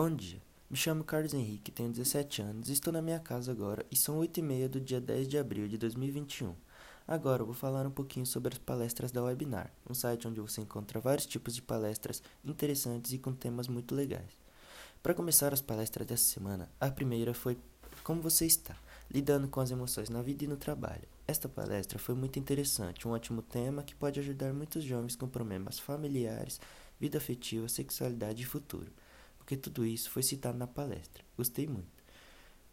Bom dia, me chamo Carlos Henrique, tenho 17 anos, estou na minha casa agora e são 8 e meia do dia 10 de abril de 2021. Agora eu vou falar um pouquinho sobre as palestras da Webinar, um site onde você encontra vários tipos de palestras interessantes e com temas muito legais. Para começar as palestras dessa semana, a primeira foi Como você está? Lidando com as emoções na vida e no trabalho. Esta palestra foi muito interessante, um ótimo tema que pode ajudar muitos jovens com problemas familiares, vida afetiva, sexualidade e futuro porque tudo isso foi citado na palestra. Gostei muito.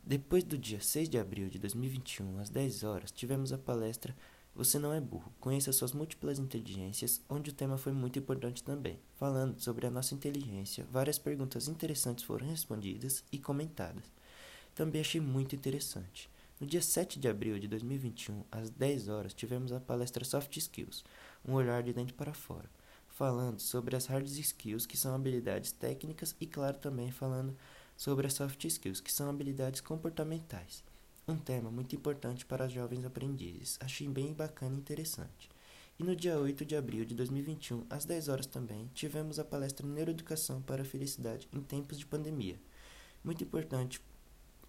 Depois do dia 6 de abril de 2021, às 10 horas, tivemos a palestra Você não é burro, conheça suas múltiplas inteligências, onde o tema foi muito importante também. Falando sobre a nossa inteligência, várias perguntas interessantes foram respondidas e comentadas. Também achei muito interessante. No dia 7 de abril de 2021, às 10 horas, tivemos a palestra Soft Skills, um olhar de dentro para fora falando sobre as hard skills, que são habilidades técnicas, e claro também falando sobre as soft skills, que são habilidades comportamentais. Um tema muito importante para jovens aprendizes. Achei bem bacana e interessante. E no dia 8 de abril de 2021, às 10 horas também, tivemos a palestra Neuroeducação para a Felicidade em Tempos de Pandemia. Muito importante,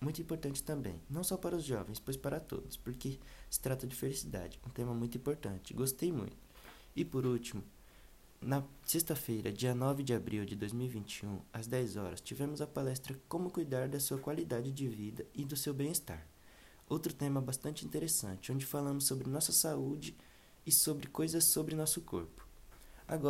muito importante também, não só para os jovens, pois para todos, porque se trata de felicidade, um tema muito importante. Gostei muito. E por último, na sexta-feira, dia 9 de abril de 2021, às 10 horas, tivemos a palestra Como Cuidar da Sua Qualidade de Vida e do Seu Bem-Estar. Outro tema bastante interessante, onde falamos sobre nossa saúde e sobre coisas sobre nosso corpo.